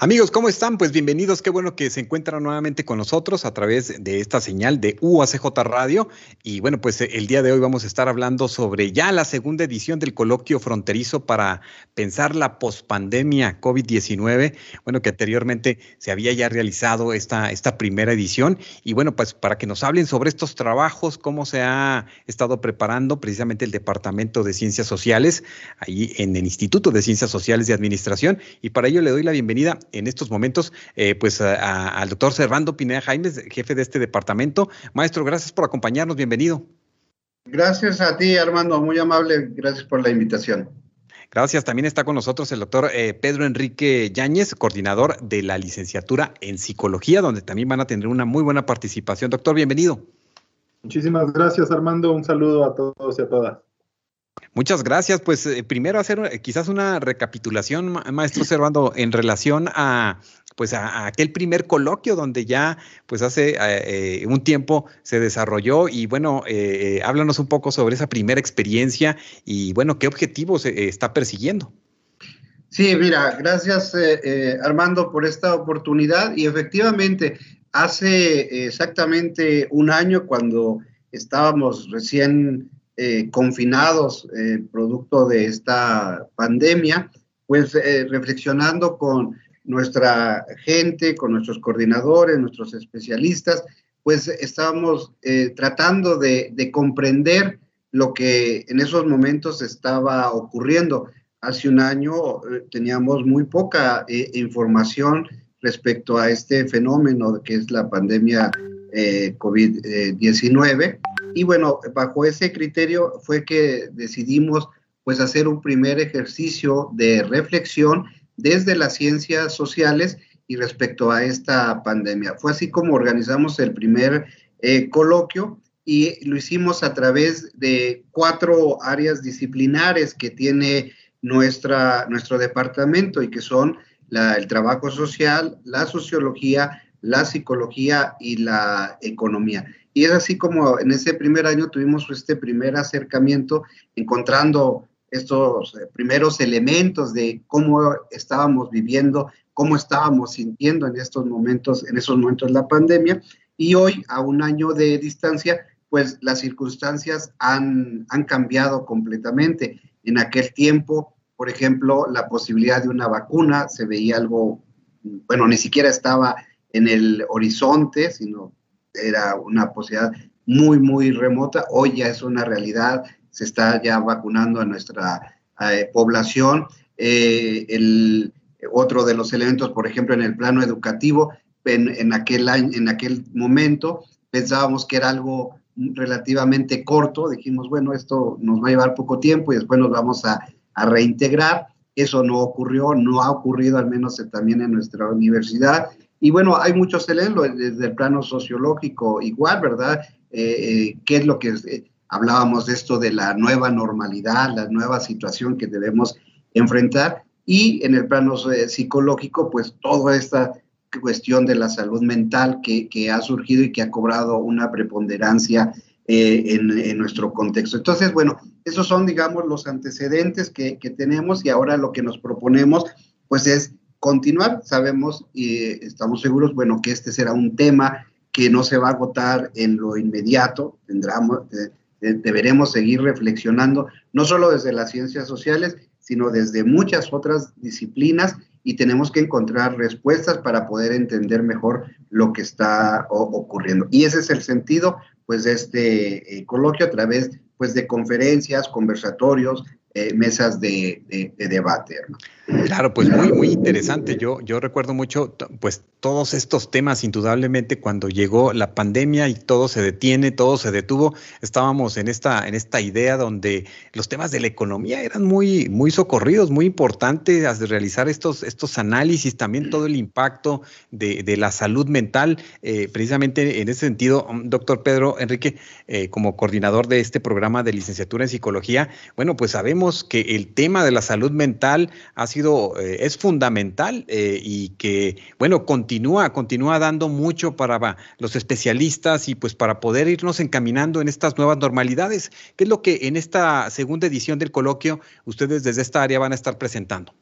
Amigos, ¿cómo están? Pues bienvenidos. Qué bueno que se encuentran nuevamente con nosotros a través de esta señal de UACJ Radio. Y bueno, pues el día de hoy vamos a estar hablando sobre ya la segunda edición del coloquio fronterizo para pensar la pospandemia COVID-19. Bueno, que anteriormente se había ya realizado esta, esta primera edición. Y bueno, pues para que nos hablen sobre estos trabajos, cómo se ha estado preparando precisamente el Departamento de Ciencias Sociales, ahí en el Instituto de Ciencias Sociales y Administración. Y para ello le doy la bienvenida en estos momentos eh, pues al doctor Servando Pineda Jaimes, jefe de este departamento. Maestro, gracias por acompañarnos, bienvenido. Gracias a ti, Armando, muy amable, gracias por la invitación. Gracias. También está con nosotros el doctor eh, Pedro Enrique Yáñez, coordinador de la licenciatura en psicología, donde también van a tener una muy buena participación. Doctor, bienvenido. Muchísimas gracias, Armando. Un saludo a todos y a todas. Muchas gracias. Pues eh, primero hacer eh, quizás una recapitulación, maestro Servando, en relación a pues a, aquel primer coloquio donde ya pues hace eh, un tiempo se desarrolló y bueno, háblanos un poco sobre esa primera experiencia y bueno, qué objetivos está persiguiendo. Sí, mira, gracias Armando por esta oportunidad y efectivamente hace exactamente un año cuando estábamos recién eh, confinados eh, producto de esta pandemia, pues eh, reflexionando con nuestra gente, con nuestros coordinadores, nuestros especialistas, pues estábamos tratando de, de, comprender lo que en esos momentos estaba ocurriendo. Hace un año teníamos muy poca información respecto a este fenómeno que es la pandemia COVID-19 y bueno, bajo ese criterio fue que decidimos pues hacer un primer ejercicio de reflexión desde las ciencias sociales y respecto a esta pandemia. Fue así como organizamos el primer eh, coloquio y lo hicimos a través de cuatro áreas disciplinares que tiene nuestra, nuestro departamento y que son el trabajo social, la sociología, la psicología y la economía. Y es así como en ese primer año tuvimos este primer acercamiento, encontrando estos eh, primeros elementos de cómo estábamos viviendo, cómo estábamos sintiendo en estos momentos, en esos momentos la pandemia. Y hoy, a un año de distancia, pues las circunstancias han, han cambiado completamente. En aquel tiempo, por ejemplo, la posibilidad de una vacuna se veía algo, bueno, ni siquiera estaba en el horizonte, sino era una posibilidad muy, muy remota. Hoy ya es una realidad, se está ya vacunando a nuestra eh, población. Eh, el, otro de los elementos, por ejemplo, en el plano educativo, en, aquel año, en aquel momento pensábamos que era algo relativamente corto, dijimos, bueno, esto nos va a llevar poco tiempo y después nos vamos a, a reintegrar. Eso no ocurrió, no ha ocurrido al menos también en nuestra universidad. Y bueno, hay muchos elementos desde el plano sociológico igual, ¿verdad? Eh, eh, ¿Qué es lo que eh, hablábamos de esto de la nueva normalidad, la nueva situación que debemos enfrentar? Y en el plano psicológico, pues toda esta cuestión de la salud mental que, que ha surgido y que ha cobrado una preponderancia en, en, nuestro contexto. Entonces, bueno, esos son, digamos, los antecedentes que, que tenemos y ahora lo que nos proponemos, pues es continuar. Sabemos y estamos seguros, bueno, que este será un tema que no se va a agotar en lo inmediato. Tendremos, deberemos seguir reflexionando, no solo desde las ciencias sociales, sino desde muchas otras disciplinas y tenemos que encontrar respuestas para poder entender mejor lo que está ocurriendo. Y ese es el sentido, pues, de este eh, coloquio a través, pues, de conferencias, conversatorios, eh, mesas de, de debate. Claro, pues muy, muy interesante. Yo, yo recuerdo mucho, pues todos estos temas, indudablemente, cuando llegó la pandemia y todo se detiene, todo se detuvo, estábamos en esta, en esta idea donde los temas de la economía eran muy, muy socorridos, muy importantes, de realizar estos, estos análisis, también todo el impacto de, de la salud mental. Eh, precisamente en ese sentido, um, doctor Pedro Enrique, eh, como coordinador de este programa de licenciatura en psicología, bueno, pues sabemos sabemos que el tema de la salud mental ha sido, eh, es fundamental eh, y que, bueno, continúa, continúa dando mucho para los especialistas y pues para poder irnos encaminando en estas nuevas normalidades. ¿Qué es lo que en esta segunda edición del coloquio ustedes desde esta área van a estar presentando?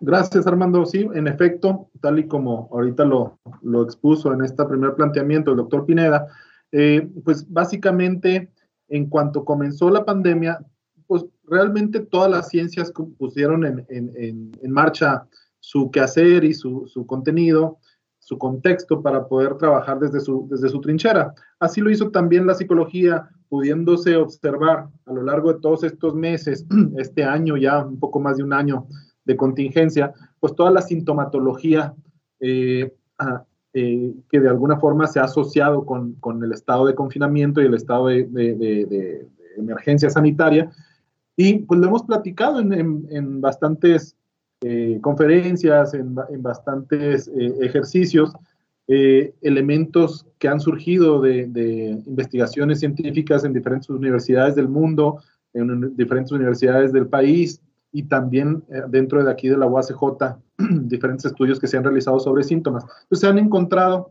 Gracias, Armando. Sí, en efecto, tal y como ahorita lo, lo expuso en este primer planteamiento el doctor Pineda, eh, pues básicamente en cuanto comenzó la pandemia, pues realmente todas las ciencias pusieron en, en, en marcha su quehacer y su, su, contenido, su contexto para poder trabajar desde su, desde su trinchera. Así lo hizo también la psicología, pudiéndose observar a lo largo de todos estos meses, este año ya, un poco más de un año, de contingencia, pues toda la sintomatología eh, ah, eh, que de alguna forma se ha asociado con, con, el estado de confinamiento y el estado de, de, de, emergencia sanitaria. Y pues lo hemos platicado en, en, bastantes eh, conferencias, en, en bastantes ejercicios, elementos que han surgido de, investigaciones científicas en diferentes universidades del mundo, en diferentes universidades del país, y también eh, dentro de aquí de la UACJ, diferentes estudios que se han realizado sobre síntomas. Entonces se han encontrado,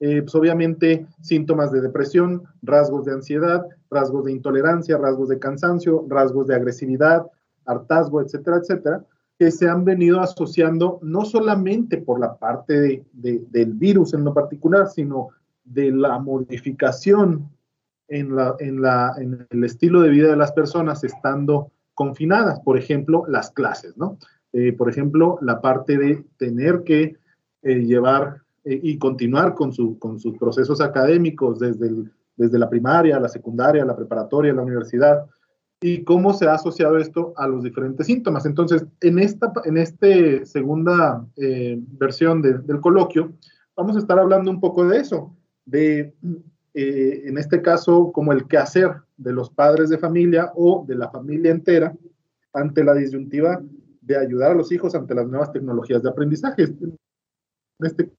eh, pues obviamente, síntomas de depresión, rasgos de ansiedad, rasgos de intolerancia, rasgos de cansancio, rasgos de agresividad, hartazgo, etcétera, etcétera, que se han venido asociando no solamente por la parte de, del virus en lo particular, sino de la modificación en, la, en, la, en el estilo de vida de las personas estando confinadas, por ejemplo, las clases, ¿no? Eh, por ejemplo, la parte de tener que eh, llevar eh, y continuar con, su, con sus procesos académicos desde, desde la primaria, la secundaria, la preparatoria, la universidad, y cómo se ha asociado esto a los diferentes síntomas. Entonces, en esta en este segunda versión del coloquio, vamos a estar hablando un poco de eso, de eh, en este caso, como el quehacer de los padres de familia o de la familia entera ante la disyuntiva de ayudar a los hijos ante las nuevas tecnologías de aprendizaje. Este,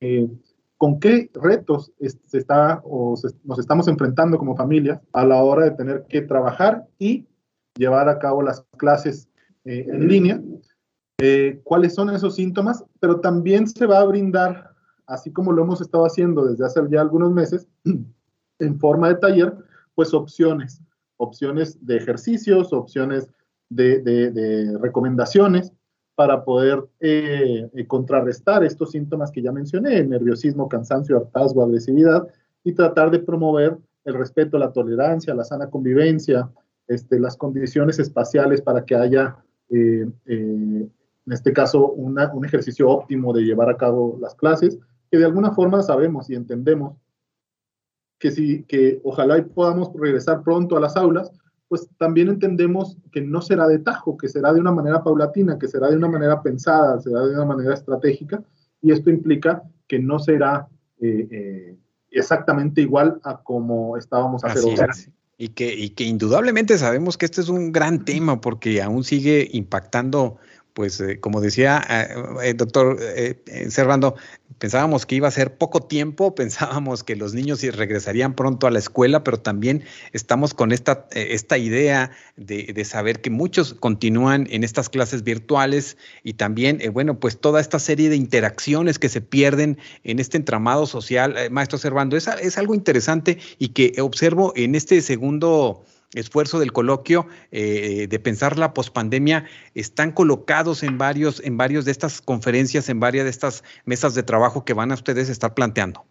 eh, ¿Con qué retos se está o nos estamos enfrentando como familia a la hora de tener que trabajar y llevar a cabo las clases eh, en línea? ¿Cuáles son esos síntomas? Pero también se va a brindar así como lo hemos estado haciendo desde hace ya algunos meses, en forma de taller, pues opciones, opciones de ejercicios, opciones de, recomendaciones para poder eh, eh, contrarrestar estos síntomas que ya mencioné, nerviosismo, cansancio, hartazgo, agresividad, y tratar de promover el respeto, la tolerancia, la sana convivencia, este, las condiciones espaciales para que haya, eh, en este caso, un ejercicio óptimo de llevar a cabo las clases que de alguna forma sabemos y entendemos que, si, que ojalá podamos regresar pronto a las aulas, pues también entendemos que no será de tajo, que será de una manera paulatina, que será de una manera pensada, será de una manera estratégica, y esto implica que no será eh, eh, exactamente igual a como estábamos hace dos años. Y que, y que indudablemente sabemos que este es un gran tema porque aún sigue impactando pues eh, como decía el eh, eh, doctor Servando, pensábamos que iba a ser poco tiempo, pensábamos que los niños regresarían pronto a la escuela, pero también estamos con esta, esta idea de, saber que muchos continúan en estas clases virtuales y también, bueno, pues toda esta serie de interacciones que se pierden en este entramado social, maestro Servando, es, es algo interesante y que observo en este segundo esfuerzo del coloquio eh, de pensar la pospandemia están colocados en varios, en varios de estas conferencias, en varias de estas mesas de trabajo que van a ustedes estar planteando.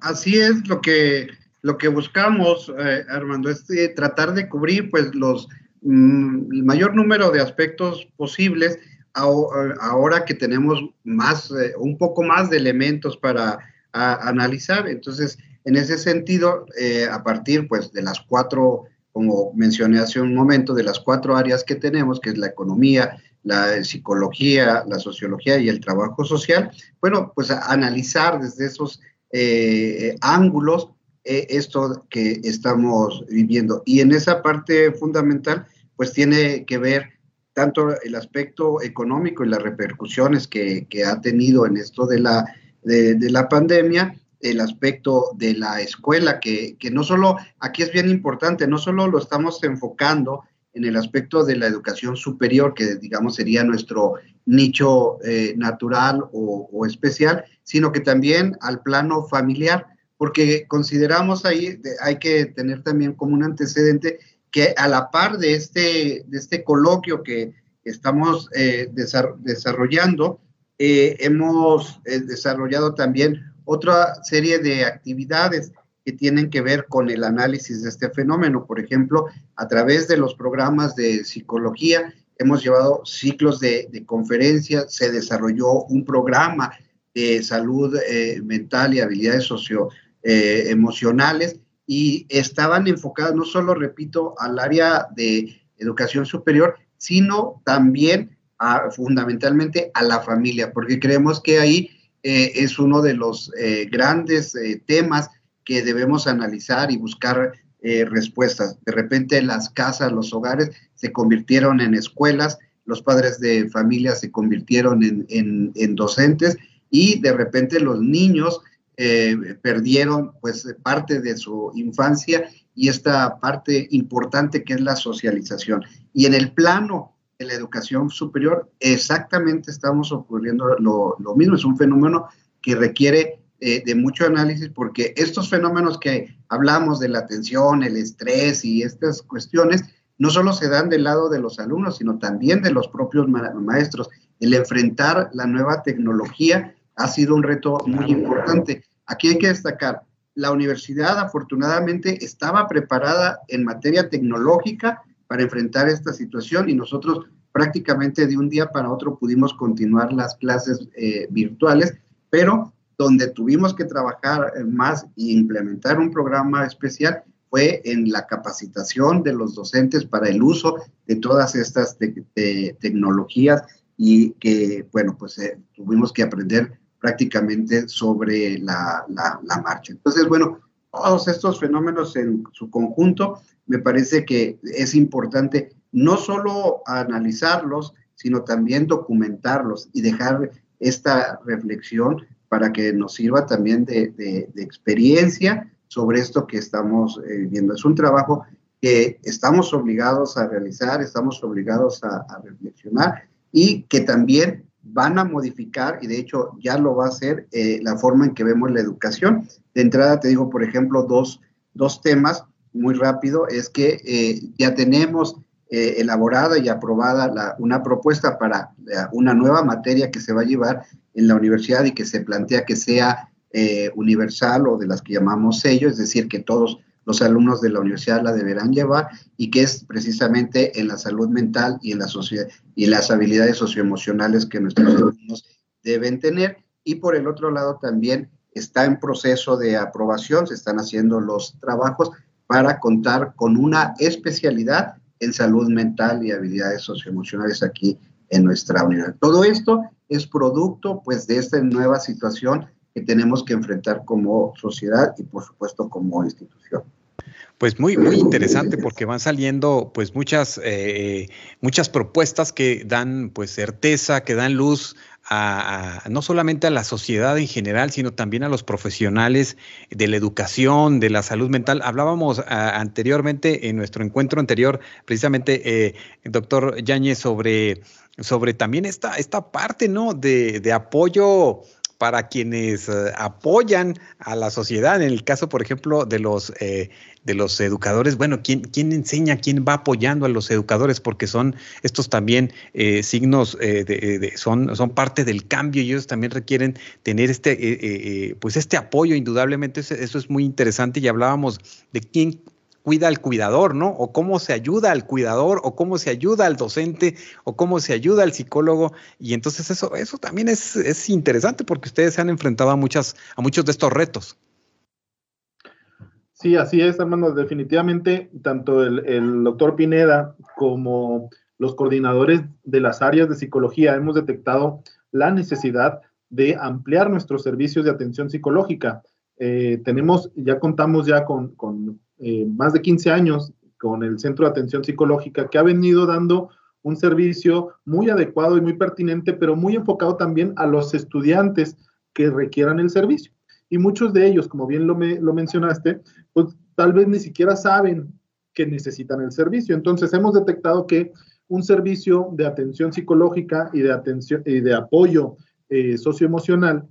Así es lo que, lo que buscamos, eh, Armando, es eh, tratar de cubrir pues los mm, el mayor número de aspectos posibles ahora que tenemos más, un poco más de elementos para analizar. Entonces, en ese sentido, eh, a partir pues, de las cuatro, como mencioné hace un momento, de las cuatro áreas que tenemos, que es la economía, la psicología, la sociología y el trabajo social, bueno, pues analizar desde esos eh, ángulos eh, esto que estamos viviendo. Y en esa parte fundamental, pues tiene que ver tanto el aspecto económico y las repercusiones que, que ha tenido en esto de la, de la pandemia, el aspecto de la escuela, que, no solo, aquí es bien importante, no solo lo estamos enfocando en el aspecto de la educación superior, que digamos sería nuestro nicho eh, natural o, especial, sino que también al plano familiar, porque consideramos ahí, hay que tener también como un antecedente que a la par de este, de este coloquio que estamos eh, desarrollando, eh, hemos desarrollado también otra serie de actividades que tienen que ver con el análisis de este fenómeno. Por ejemplo, a través de los programas de psicología, hemos llevado ciclos de, conferencias, se desarrolló un programa de salud eh, mental y habilidades socioemocionales eh, y estaban enfocadas no solo, repito, al área de educación superior, sino también fundamentalmente a la familia, porque creemos que ahí eh, es uno de los eh, grandes eh, temas que debemos analizar y buscar respuestas. De repente las casas, los hogares se convirtieron en escuelas, los padres de familia se convirtieron en, docentes y de repente los niños perdieron pues parte de su infancia y esta parte importante que es la socialización. Y en el plano en la educación superior, exactamente estamos ocurriendo lo, mismo. Es un fenómeno que requiere eh, de mucho análisis porque estos fenómenos que hablamos de la atención, el estrés y estas cuestiones, no solo se dan del lado de los alumnos, sino también de los propios maestros. El enfrentar la nueva tecnología ha sido un reto muy importante. Aquí hay que destacar, la universidad afortunadamente estaba preparada en materia tecnológica para enfrentar esta situación y nosotros prácticamente de un día para otro pudimos continuar las clases eh, virtuales, pero donde tuvimos que trabajar más e implementar un programa especial fue en la capacitación de los docentes para el uso de todas estas tecnologías y que, bueno, pues eh, tuvimos que aprender prácticamente sobre la, la marcha. Entonces, bueno, todos estos fenómenos en su conjunto me parece que es importante no solo analizarlos, sino también documentarlos y dejar esta reflexión para que nos sirva también de, experiencia sobre esto que estamos eh, viendo. Es un trabajo que estamos obligados a realizar, estamos obligados a, reflexionar y que también van a modificar, y de hecho ya lo va a hacer, eh, la forma en que vemos la educación. De entrada te digo, por ejemplo, dos, dos temas muy rápido, es que eh, ya tenemos eh, elaborada y aprobada una propuesta para eh, una nueva materia que se va a llevar en la universidad y que se plantea que sea universal o de las que llamamos sello, es decir, que todos los alumnos de la universidad la deberán llevar y que es precisamente en la salud mental y en la y las habilidades socioemocionales que nuestros alumnos deben tener. Y por el otro lado también está en proceso de aprobación, se están haciendo los trabajos para contar con una especialidad en salud mental y habilidades socioemocionales aquí en nuestra unidad. Todo esto es producto pues de esta nueva situación que tenemos que enfrentar como sociedad y por supuesto como institución. Pues muy, muy interesante porque van saliendo pues muchas, eh, muchas propuestas que dan pues certeza, que dan luz a, no solamente a la sociedad en general, sino también a los profesionales de la educación, de la salud mental. Hablábamos anteriormente en nuestro encuentro anterior, precisamente, eh, doctor Yáñez, sobre, sobre también esta, esta parte, ¿no? De, de apoyo para quienes eh, apoyan a la sociedad. En el caso, por ejemplo, de los, eh, de los educadores, bueno, ¿quién, ¿quién, enseña, quién va apoyando a los educadores? Porque son estos también eh, signos, de, son, son parte del cambio y ellos también requieren tener este, pues este apoyo, indudablemente. eso es muy interesante y hablábamos de quién cuida al cuidador, ¿no? O cómo se ayuda al cuidador, o cómo se ayuda al docente, o cómo se ayuda al psicólogo. Y entonces eso, eso también es, es interesante porque ustedes se han enfrentado a, muchas, a muchos de estos retos. Sí, así es, hermano. Definitivamente, tanto el, doctor Pineda como los coordinadores de las áreas de psicología hemos detectado la necesidad de ampliar nuestros servicios de atención psicológica. Eh, tenemos, ya contamos ya con eh, más de 15 años con el Centro de Atención Psicológica, que ha venido dando un servicio muy adecuado y muy pertinente, pero muy enfocado también a los estudiantes que requieran el servicio. Y muchos de ellos, como bien lo, lo mencionaste, pues tal vez ni siquiera saben que necesitan el servicio. Entonces hemos detectado que un servicio de atención psicológica y de, atención, y de apoyo eh, socioemocional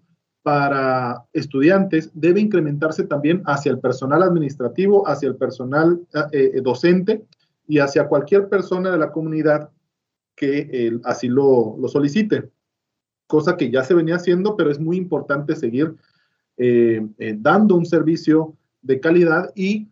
para estudiantes debe incrementarse también hacia el personal administrativo, hacia el personal eh, docente y hacia cualquier persona de la comunidad que así lo, solicite, cosa que ya se venía haciendo, pero es muy importante seguir eh, dando un servicio de calidad y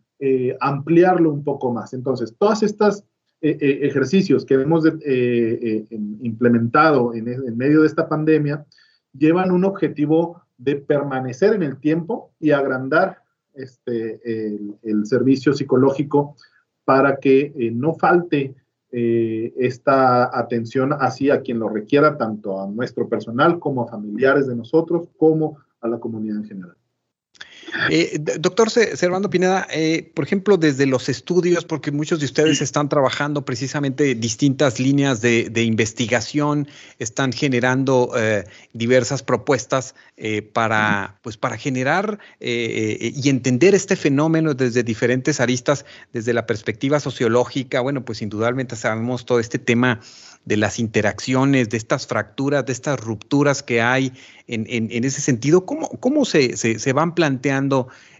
ampliarlo un poco más. Entonces, todas estas eh, eh, ejercicios que hemos eh, implementado en, medio de esta pandemia llevan un objetivo de permanecer en el tiempo y agrandar este, el, servicio psicológico para que no falte esta atención así a quien lo requiera, tanto a nuestro personal como a familiares de nosotros, como a la comunidad en general. Eh, doctor Servando Pineda, eh, por ejemplo, desde los estudios, porque muchos de ustedes están trabajando precisamente distintas líneas de, investigación, están generando eh, diversas propuestas para, pues, para generar y entender este fenómeno desde diferentes aristas, desde la perspectiva sociológica. Bueno, pues indudablemente sabemos todo este tema de las interacciones, de estas fracturas, de estas rupturas que hay en, en, ese sentido. ¿Cómo, cómo se, se, se, van planteando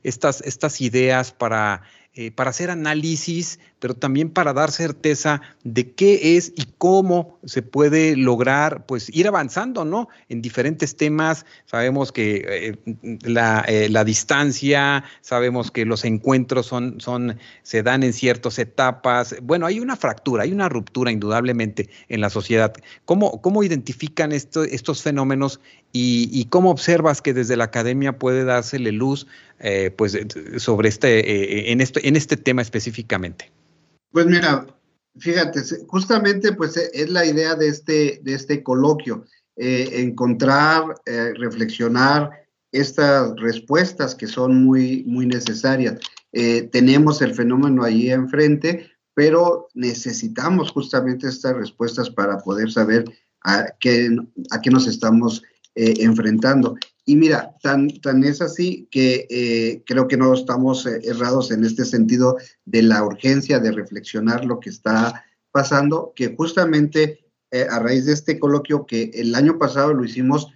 estas, estas ideas para eh, para hacer análisis, pero también para dar certeza de qué es y cómo se puede lograr, pues ir avanzando, ¿no? En diferentes temas. Sabemos que eh, la, eh, la, distancia, sabemos que los encuentros son, son, se dan en ciertas etapas. Bueno, hay una fractura, hay una ruptura indudablemente en la sociedad. ¿Cómo, cómo identifican esto, estos fenómenos y, cómo observas que desde la academia puede dársele luz eh, pues, sobre este, en, este, en este tema específicamente? Pues mira, fíjate, justamente pues es la idea de este, de este coloquio, eh, encontrar, reflexionar estas respuestas que son muy, muy necesarias. tenemos el fenómeno ahí enfrente, pero necesitamos justamente estas respuestas para poder saber a qué, a qué nos estamos enfrentando. Y mira, tan, tan es así que eh, creo que no estamos eh, errados en este sentido de la urgencia de reflexionar lo que está pasando, que justamente eh, a raíz de este coloquio que el año pasado lo hicimos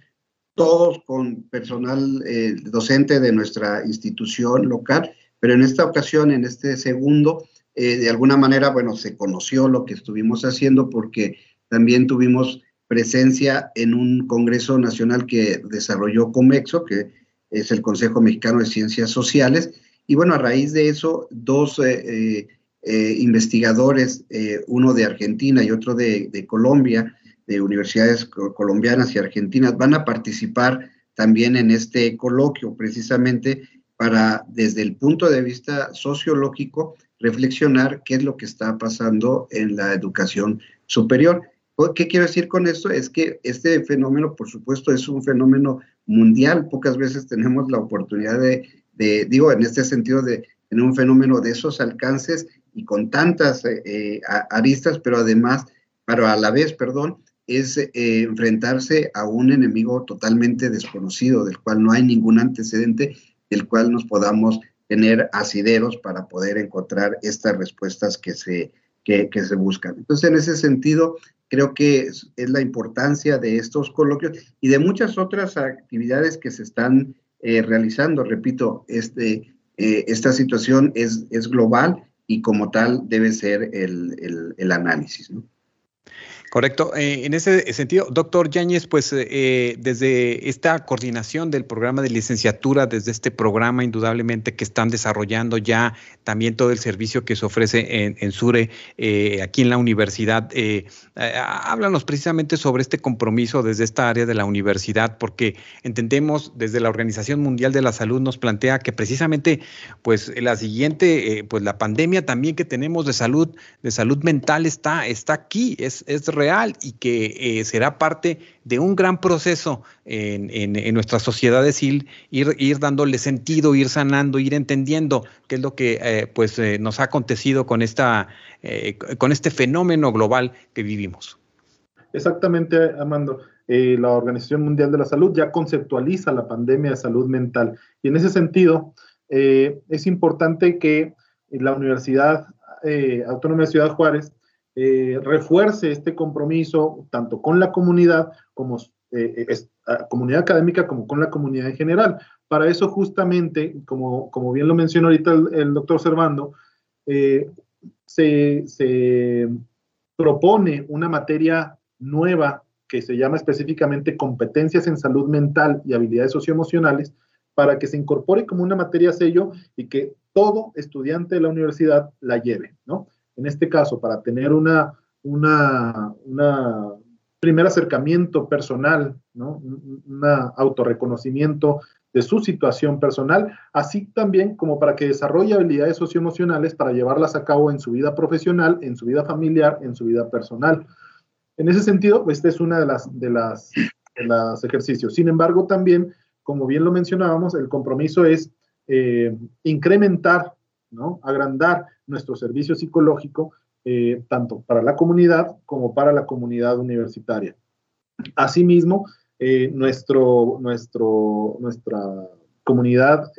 todos con personal docente de nuestra institución local, pero en esta ocasión, en este segundo, de alguna manera, bueno, se conoció lo que estuvimos haciendo porque también tuvimos presencia en un Congreso Nacional que desarrolló Comexo, que es el Consejo Mexicano de Ciencias Sociales. Y bueno, a raíz de eso, dos eh, eh, eh, investigadores, uno de Argentina y otro de, de, Colombia, de universidades colombianas y argentinas, van a participar también en este coloquio, precisamente para, desde el punto de vista sociológico, reflexionar qué es lo que está pasando en la educación superior. ¿Qué quiero decir con esto? Es que este fenómeno, por supuesto, es un fenómeno mundial. Pocas veces tenemos la oportunidad de, digo, en este sentido, de tener un fenómeno de esos alcances y con tantas eh, eh, aristas, pero además, pero a la vez, perdón, es eh, enfrentarse a un enemigo totalmente desconocido, del cual no hay ningún antecedente, del cual nos podamos tener asideros para poder encontrar estas respuestas que se, que, que se buscan. Entonces, en ese sentido, creo que es, la importancia de estos coloquios y de muchas otras actividades que se están eh, realizando. Repito, este, eh, esta situación es, es global y como tal debe ser el, el, análisis. Correcto. Eh, en ese sentido, doctor Yáñez, pues eh, desde esta coordinación del programa de licenciatura, desde este programa indudablemente que están desarrollando ya también todo el servicio que se ofrece en, SURE, eh, aquí en la universidad, háblanos precisamente sobre este compromiso desde esta área de la universidad, porque entendemos desde la Organización Mundial de la Salud nos plantea que precisamente pues la siguiente, pues la pandemia también que tenemos de salud, de salud mental está, está aquí, es, es real y que eh, será parte de un gran proceso en, en, nuestras sociedades, ir, ir, dándole sentido, ir sanando, ir entendiendo qué es lo que eh, pues, eh, nos ha acontecido con, esta, con este fenómeno global que vivimos. Exactamente, Armando. eh, la Organización Mundial de la Salud ya conceptualiza la pandemia de salud mental. Y en ese sentido, es importante que la Universidad Autónoma de Ciudad Juárez refuerce este compromiso tanto con la comunidad como comunidad académica como con la comunidad en general. Para eso justamente, como, como bien lo mencionó ahorita el, doctor Servando, se, se propone una materia nueva que se llama específicamente competencias en salud mental y habilidades socioemocionales, para que se incorpore como una materia sello y que todo estudiante de la universidad la lleve, ¿no? En este caso, para tener una, una, primer acercamiento personal, ¿no? Un autorreconocimiento de su situación personal, así también como para que desarrolle habilidades socioemocionales para llevarlas a cabo en su vida profesional, en su vida familiar, en su vida personal. En ese sentido, este es uno de las, de las, ejercicios. Sin embargo, también, como bien lo mencionábamos, el compromiso es eh, incrementar, ¿no? agrandar nuestro servicio psicológico, eh, tanto para la comunidad como para la comunidad universitaria. Asimismo, eh, nuestro, nuestra comunidad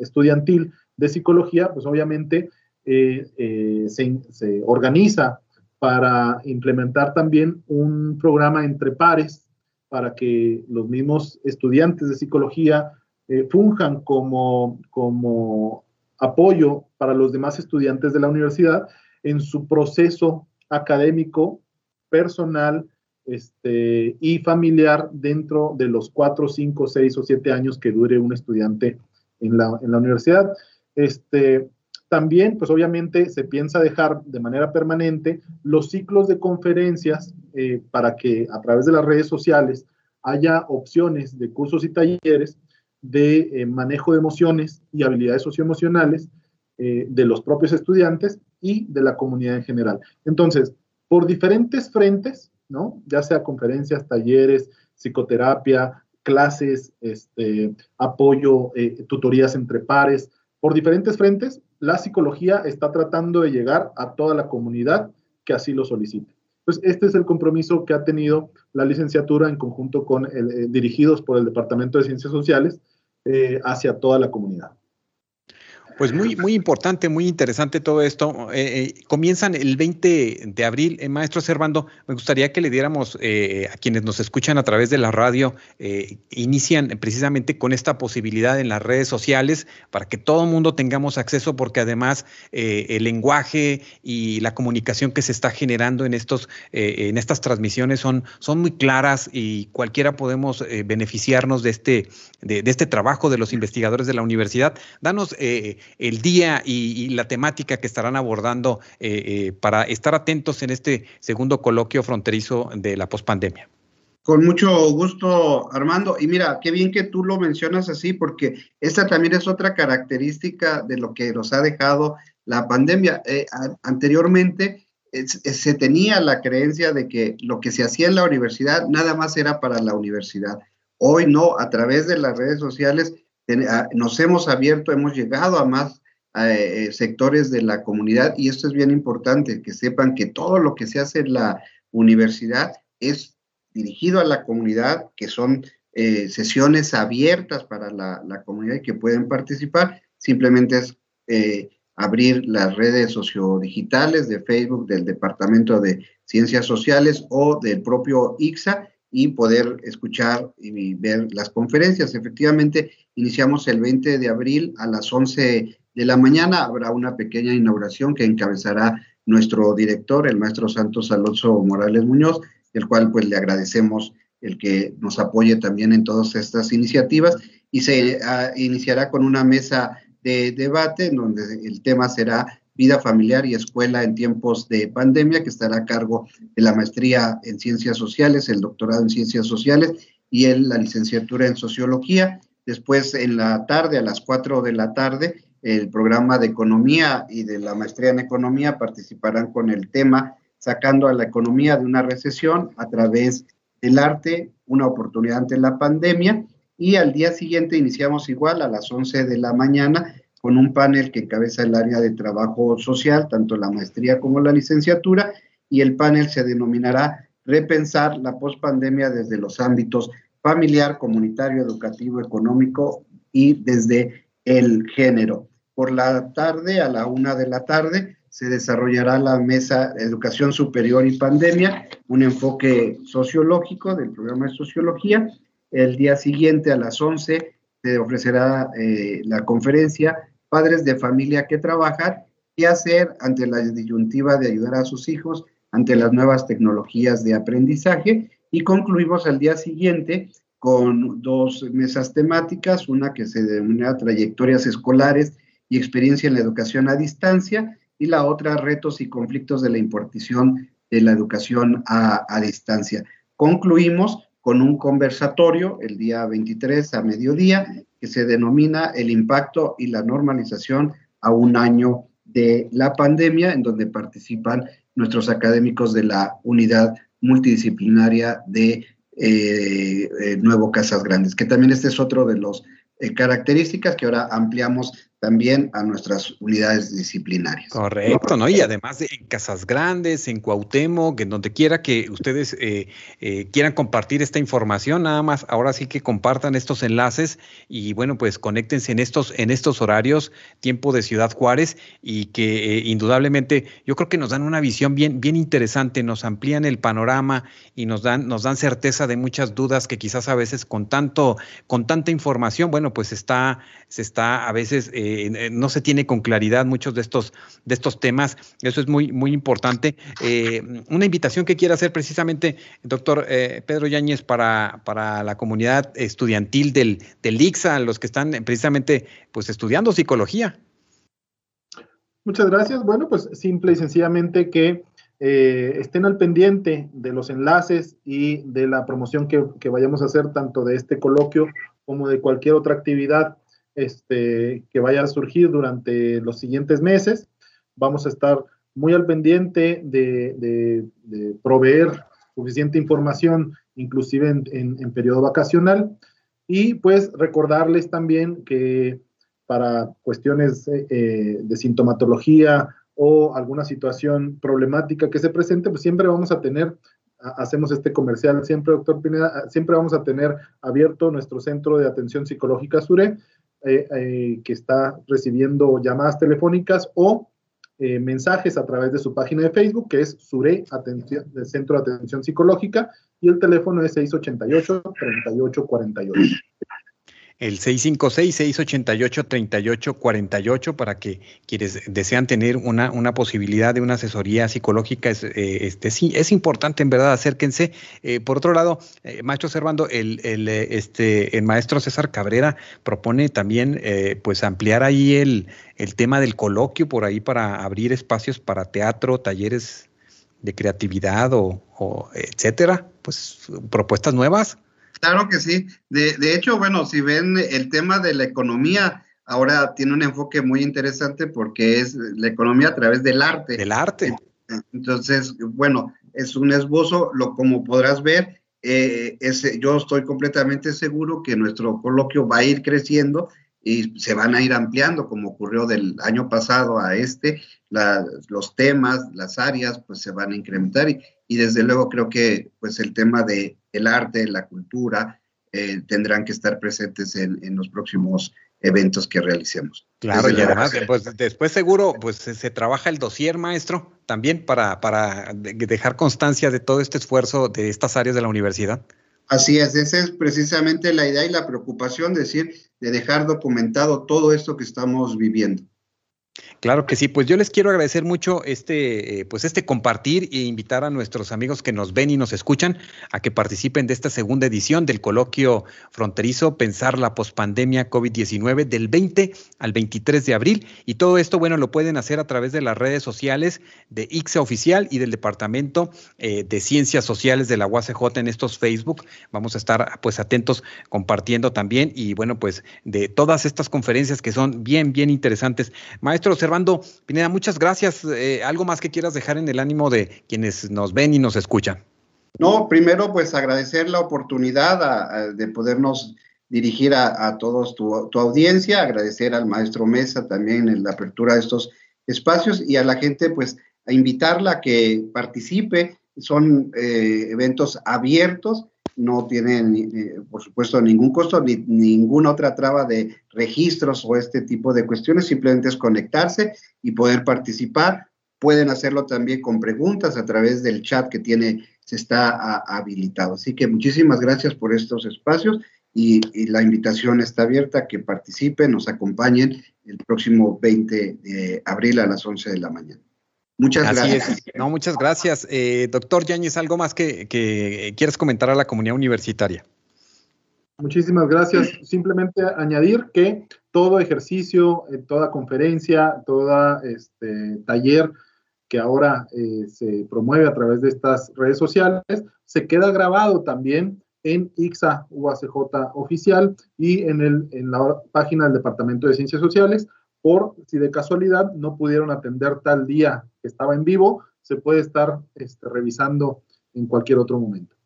estudiantil de psicología, pues obviamente se, organiza para implementar también un programa entre pares para que los mismos estudiantes de psicología eh, funjan como, como apoyo para los demás estudiantes de la universidad en su proceso académico, personal este, y familiar dentro de los cuatro, cinco, seis o siete años que dure un estudiante en la, en la universidad. Este, también, pues obviamente se piensa dejar de manera permanente los ciclos de conferencias eh, para que a través de las redes sociales haya opciones de cursos y talleres de eh, manejo de emociones y habilidades socioemocionales eh, de los propios estudiantes y de la comunidad en general. Entonces, por diferentes frentes, ¿no? Ya sea conferencias, talleres, psicoterapia, clases, este, apoyo, tutorías entre pares, por diferentes frentes, la psicología está tratando de llegar a toda la comunidad que así lo solicite. Pues este es el compromiso que ha tenido la licenciatura en conjunto con el, eh, dirigidos por el Departamento de Ciencias Sociales eh, hacia toda la comunidad. Pues muy, muy importante, muy interesante todo esto. Eh, eh, comienzan el 20 de abril. Eh, maestro Servando, me gustaría que le diéramos a quienes nos escuchan a través de la radio, inician precisamente con esta posibilidad en las redes sociales para que todo el mundo tengamos acceso, porque además el lenguaje y la comunicación que se está generando en, estos, en estas transmisiones son, son muy claras y cualquiera podemos beneficiarnos de este, de, de, este trabajo de los investigadores de la universidad. Danos el día y, la temática que estarán abordando eh, eh, para estar atentos en este segundo coloquio fronterizo de la pospandemia. Con mucho gusto, Armando. Y mira, qué bien que tú lo mencionas así, porque esta también es otra característica de lo que nos ha dejado la pandemia. Eh, anteriormente se tenía la creencia de que lo que se hacía en la universidad nada más era para la universidad. Hoy no, a través de las redes sociales nos hemos abierto, hemos llegado a más eh, sectores de la comunidad y esto es bien importante, que sepan que todo lo que se hace en la universidad es dirigido a la comunidad, que son eh, sesiones abiertas para la, comunidad y que pueden participar. Simplemente es eh, abrir las redes sociodigitales de Facebook del Departamento de Ciencias Sociales o del propio ICSA y poder escuchar y ver las conferencias. Efectivamente, iniciamos el 20 de abril a las 11 de la mañana. Habrá una pequeña inauguración que encabezará nuestro director, el maestro Santos Alonso Morales Muñoz, el cual pues le agradecemos el que nos apoye también en todas estas iniciativas y se ah, iniciará con una mesa de debate en donde el tema será vida familiar y escuela en tiempos de pandemia, que estará a cargo de la maestría en ciencias sociales, el doctorado en ciencias sociales y la licenciatura en sociología. Después, en la tarde, a las 4 de la tarde, el programa de economía y de la maestría en economía participarán con el tema sacando a la economía de una recesión a través del arte, una oportunidad ante la pandemia. Y al día siguiente iniciamos igual a las 11 de la mañana con un panel que encabeza el área de trabajo social, tanto la maestría como la licenciatura, y el panel se denominará repensar la pospandemia desde los ámbitos familiar, comunitario, educativo, económico y desde el género. Por la tarde, a la una de la tarde, se desarrollará la mesa Educación Superior y Pandemia, un enfoque sociológico del programa de sociología. El día siguiente, a las 11, se ofrecerá eh, la conferencia Padres de Familia que Trabajan, qué hacer ante la disyuntiva de ayudar a sus hijos ante las nuevas tecnologías de aprendizaje. Y concluimos al día siguiente con dos mesas temáticas, una que se denomina Trayectorias Escolares y Experiencia en la Educación a Distancia, y la otra Retos y Conflictos de la Importación de la Educación a, a Distancia. Concluimos con un conversatorio el día 23 a mediodía que se denomina El impacto y la normalización a un año de la pandemia, en donde participan nuestros académicos de la unidad multidisciplinaria de eh, eh, Nuevo Casas Grandes, que también este es otro de los eh, características que ahora ampliamos también a nuestras unidades disciplinarias. Correcto, ¿no? Y además de, en Casas Grandes, en Cuauhtémoc, en donde quiera que ustedes eh, eh, quieran compartir esta información, nada más, ahora sí que compartan estos enlaces y bueno, pues conéctense en estos, en estos horarios, tiempo de Ciudad Juárez, y que eh, indudablemente yo creo que nos dan una visión bien, bien interesante, nos amplían el panorama y nos dan, nos dan certeza de muchas dudas que quizás a veces con tanto, con tanta información, bueno, pues está, se está a veces eh, no se tiene con claridad muchos de estos, de estos temas. Eso es muy, muy importante. Eh, una invitación que quiera hacer precisamente, doctor eh, Pedro Yáñez, para, para la comunidad estudiantil del, del ICSA, los que están precisamente pues, estudiando psicología. Muchas gracias. Bueno, pues simple y sencillamente que estén al pendiente de los enlaces y de la promoción que, que, vayamos a hacer tanto de este coloquio como de cualquier otra actividad este, que vaya a surgir durante los siguientes meses. Vamos a estar muy al pendiente de, proveer suficiente información, inclusive en, periodo vacacional. Y pues recordarles también que para cuestiones eh, eh, de sintomatología o alguna situación problemática que se presente, pues siempre vamos a tener, hacemos este comercial, siempre, doctor Pineda, siempre vamos a tener abierto nuestro centro de atención psicológica SURE eh, eh, que está recibiendo llamadas telefónicas o eh, mensajes a través de su página de Facebook, que es SURE, atención, Centro de Atención Psicológica, y el teléfono es 688-3848 el 656-688-3848 para que quienes desean tener una, una posibilidad de una asesoría psicológica. Es, eh, este, sí, es importante, en verdad, acérquense. Eh, por otro lado, eh, maestro Servando, el, el, este, el maestro César Cabrera propone también pues ampliar ahí el, el tema del coloquio por ahí para abrir espacios para teatro, talleres de creatividad o, o etcétera. Pues propuestas nuevas. Claro que sí. De, de, hecho, bueno, si ven el tema de la economía, ahora tiene un enfoque muy interesante porque es la economía a través del arte. Del arte. Entonces, bueno, es un esbozo, lo como podrás ver, eh, yo estoy completamente seguro que nuestro coloquio va a ir creciendo y se van a ir ampliando, como ocurrió del año pasado a este, los temas, las áreas, pues se van a incrementar y, y desde luego creo que pues el tema de el arte, la cultura, eh, tendrán que estar presentes en, los próximos eventos que realicemos. Claro, y además, pues, después seguro, pues se, trabaja el dossier, maestro, también para, para dejar constancia de todo este esfuerzo de estas áreas de la universidad. Así es, esa es precisamente la idea y la preocupación, decir, de dejar documentado todo esto que estamos viviendo. Claro que sí, pues yo les quiero agradecer mucho este, eh, pues este compartir e invitar a nuestros amigos que nos ven y nos escuchan a que participen de esta segunda edición del coloquio fronterizo Pensar la pospandemia COVID-19 del 20 al 23 de abril. Y todo esto, bueno, lo pueden hacer a través de las redes sociales de ICSA Oficial y del Departamento eh, de Ciencias Sociales de la UACJ en estos Facebook. Vamos a estar pues atentos compartiendo también y bueno, pues de todas estas conferencias que son bien, bien interesantes. Maestro, Maestro Servando Pineda, muchas gracias. Eh, ¿Algo más que quieras dejar en el ánimo de quienes nos ven y nos escuchan? No, primero pues agradecer la oportunidad de podernos dirigir a, todos tu, audiencia, agradecer al maestro Mesa también en la apertura de estos espacios y a la gente pues a invitarla a que participe son eh, eventos abiertos, no tienen, eh, por supuesto, ningún costo ni ninguna otra traba de registros o este tipo de cuestiones, simplemente es conectarse y poder participar. Pueden hacerlo también con preguntas a través del chat que tiene, se está habilitado. Así que muchísimas gracias por estos espacios y, la invitación está abierta a que participen, nos acompañen el próximo 20 de abril a las 11 de la mañana. Muchas gracias. No, muchas gracias. Eh, doctor Yáñez, ¿algo más que, que quieres comentar a la comunidad universitaria? Muchísimas gracias. Simplemente añadir que todo ejercicio, eh, toda conferencia, todo este, taller que ahora eh, se promueve a través de estas redes sociales, se queda grabado también en IXA UACJ oficial y en, el, en la página del Departamento de Ciencias Sociales, por si de casualidad no pudieron atender tal día que estaba en vivo, se puede estar este, revisando en cualquier otro momento.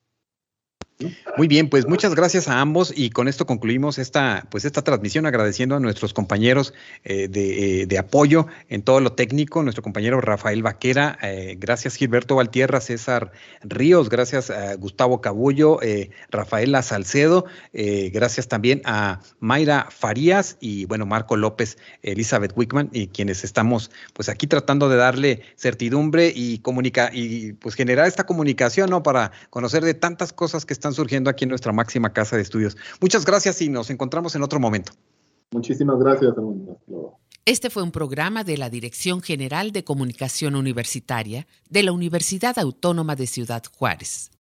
Muy bien, pues muchas gracias a ambos y con esto concluimos esta, pues esta transmisión agradeciendo a nuestros compañeros eh, eh, de, apoyo en todo lo técnico, nuestro compañero Rafael Vaquera, eh, gracias Gilberto Valtierra, César Ríos, gracias a Gustavo Cabullo, Rafaela Salcedo, gracias también a Mayra Farías y bueno, Marco López, Elizabeth Wickman y quienes estamos pues aquí tratando de darle certidumbre y comunica y pues generar esta comunicación, ¿no? Para conocer de tantas cosas que están están surgiendo aquí en nuestra máxima casa de estudios. Muchas gracias y nos encontramos en otro momento. Muchísimas gracias. Este fue un programa de la Dirección General de Comunicación Universitaria de la Universidad Autónoma de Ciudad Juárez.